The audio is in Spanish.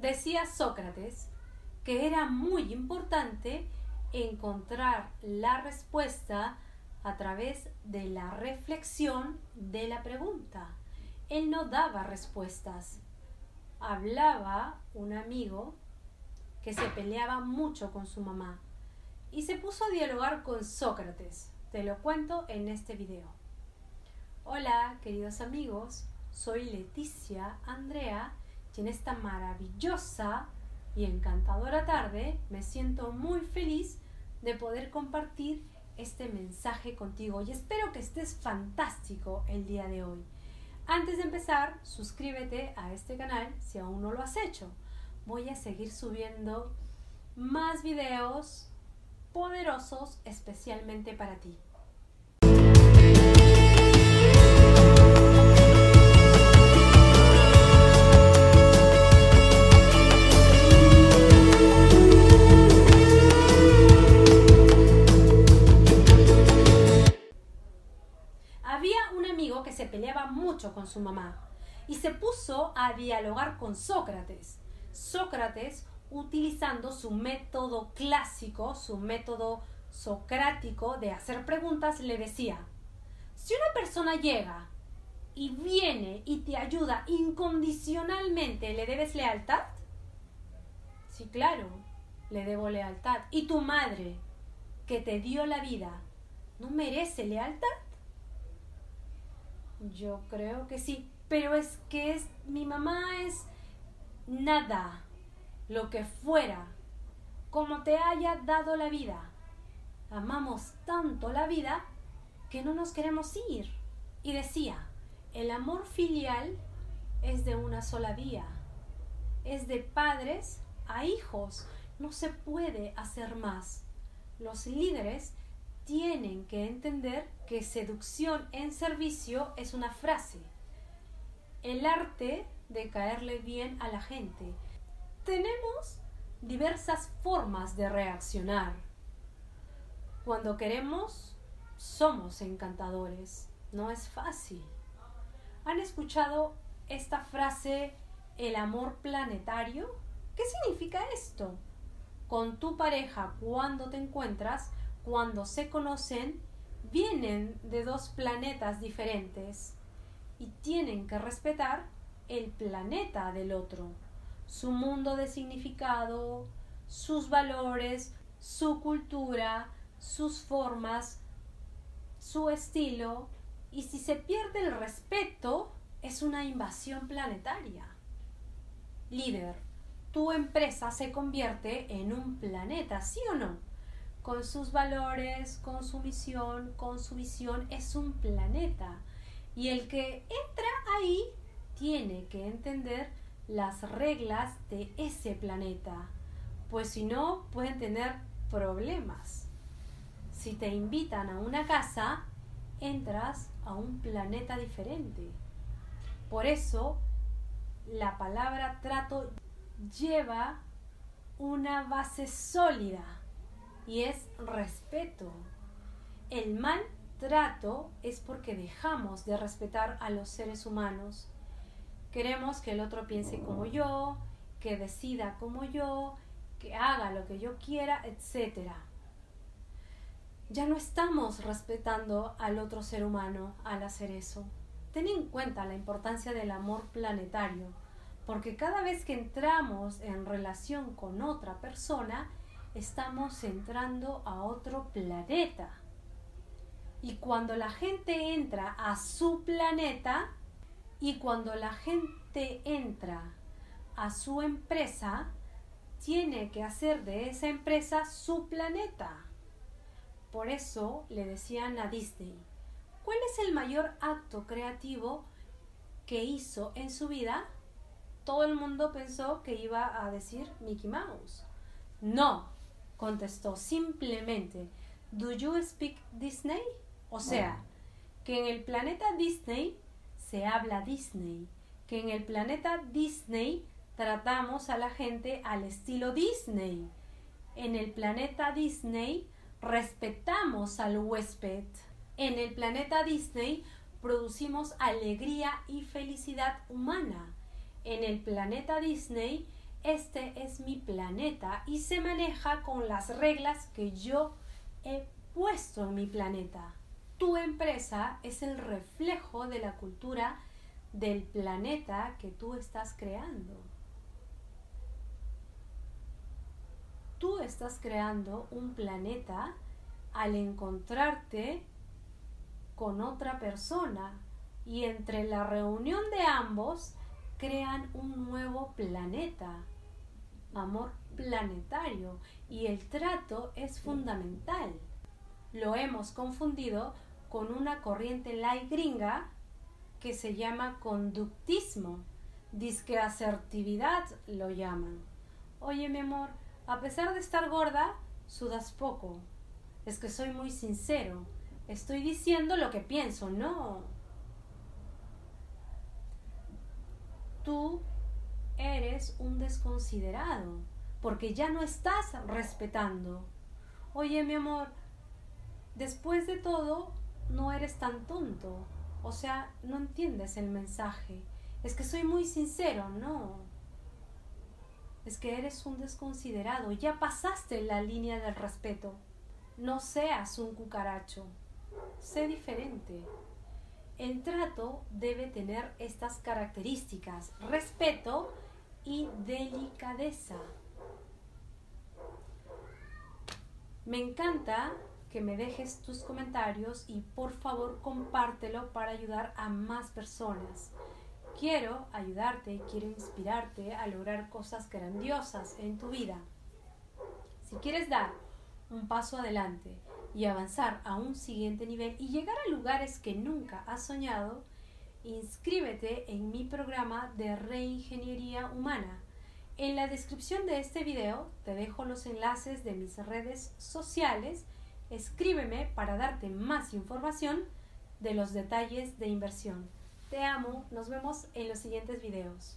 Decía Sócrates que era muy importante encontrar la respuesta a través de la reflexión de la pregunta. Él no daba respuestas. Hablaba un amigo que se peleaba mucho con su mamá y se puso a dialogar con Sócrates. Te lo cuento en este video. Hola, queridos amigos, soy Leticia Andrea en esta maravillosa y encantadora tarde me siento muy feliz de poder compartir este mensaje contigo y espero que estés fantástico el día de hoy. Antes de empezar, suscríbete a este canal si aún no lo has hecho. Voy a seguir subiendo más videos poderosos especialmente para ti. Que se peleaba mucho con su mamá y se puso a dialogar con Sócrates. Sócrates, utilizando su método clásico, su método socrático de hacer preguntas, le decía, si una persona llega y viene y te ayuda incondicionalmente, ¿le debes lealtad? Sí, claro, le debo lealtad. ¿Y tu madre, que te dio la vida, no merece lealtad? Yo creo que sí, pero es que es mi mamá es nada, lo que fuera, como te haya dado la vida. Amamos tanto la vida que no nos queremos ir. Y decía, el amor filial es de una sola vía, es de padres a hijos, no se puede hacer más. Los líderes tienen que entender que seducción en servicio es una frase. El arte de caerle bien a la gente. Tenemos diversas formas de reaccionar. Cuando queremos, somos encantadores. No es fácil. ¿Han escuchado esta frase el amor planetario? ¿Qué significa esto? Con tu pareja, cuando te encuentras, cuando se conocen, vienen de dos planetas diferentes y tienen que respetar el planeta del otro, su mundo de significado, sus valores, su cultura, sus formas, su estilo, y si se pierde el respeto, es una invasión planetaria. Líder, tu empresa se convierte en un planeta, ¿sí o no? Con sus valores, con su misión, con su visión, es un planeta. Y el que entra ahí tiene que entender las reglas de ese planeta, pues si no pueden tener problemas. Si te invitan a una casa, entras a un planeta diferente. Por eso, la palabra trato lleva una base sólida y es respeto. El mal trato es porque dejamos de respetar a los seres humanos. Queremos que el otro piense como yo, que decida como yo, que haga lo que yo quiera, etc. Ya no estamos respetando al otro ser humano al hacer eso. Ten en cuenta la importancia del amor planetario, porque cada vez que entramos en relación con otra persona, estamos entrando a otro planeta. Y cuando la gente entra a su planeta y cuando la gente entra a su empresa, tiene que hacer de esa empresa su planeta. Por eso le decían a Disney, ¿cuál es el mayor acto creativo que hizo en su vida? Todo el mundo pensó que iba a decir Mickey Mouse. No, contestó simplemente, ¿Do you speak Disney? O sea, que en el planeta Disney se habla Disney, que en el planeta Disney tratamos a la gente al estilo Disney. En el planeta Disney respetamos al huésped. En el planeta Disney producimos alegría y felicidad humana. En el planeta Disney este es mi planeta y se maneja con las reglas que yo he puesto en mi planeta. Tu empresa es el reflejo de la cultura del planeta que tú estás creando. Tú estás creando un planeta al encontrarte con otra persona y entre la reunión de ambos crean un nuevo planeta, amor planetario, y el trato es fundamental. Lo hemos confundido con una corriente light gringa que se llama conductismo, disque asertividad lo llaman. Oye, mi amor, a pesar de estar gorda, sudas poco. Es que soy muy sincero. Estoy diciendo lo que pienso, no tú eres un desconsiderado, porque ya no estás respetando. Oye, mi amor, después de todo, no eres tan tonto. O sea, no entiendes el mensaje. Es que soy muy sincero, no. Es que eres un desconsiderado. Ya pasaste la línea del respeto. No seas un cucaracho. Sé diferente. El trato debe tener estas características, respeto y delicadeza. Me encanta que me dejes tus comentarios y por favor compártelo para ayudar a más personas. Quiero ayudarte, quiero inspirarte a lograr cosas grandiosas en tu vida. Si quieres dar un paso adelante y avanzar a un siguiente nivel y llegar a lugares que nunca has soñado, inscríbete en mi programa de reingeniería humana. En la descripción de este video te dejo los enlaces de mis redes sociales. Escríbeme para darte más información de los detalles de inversión. Te amo, nos vemos en los siguientes videos.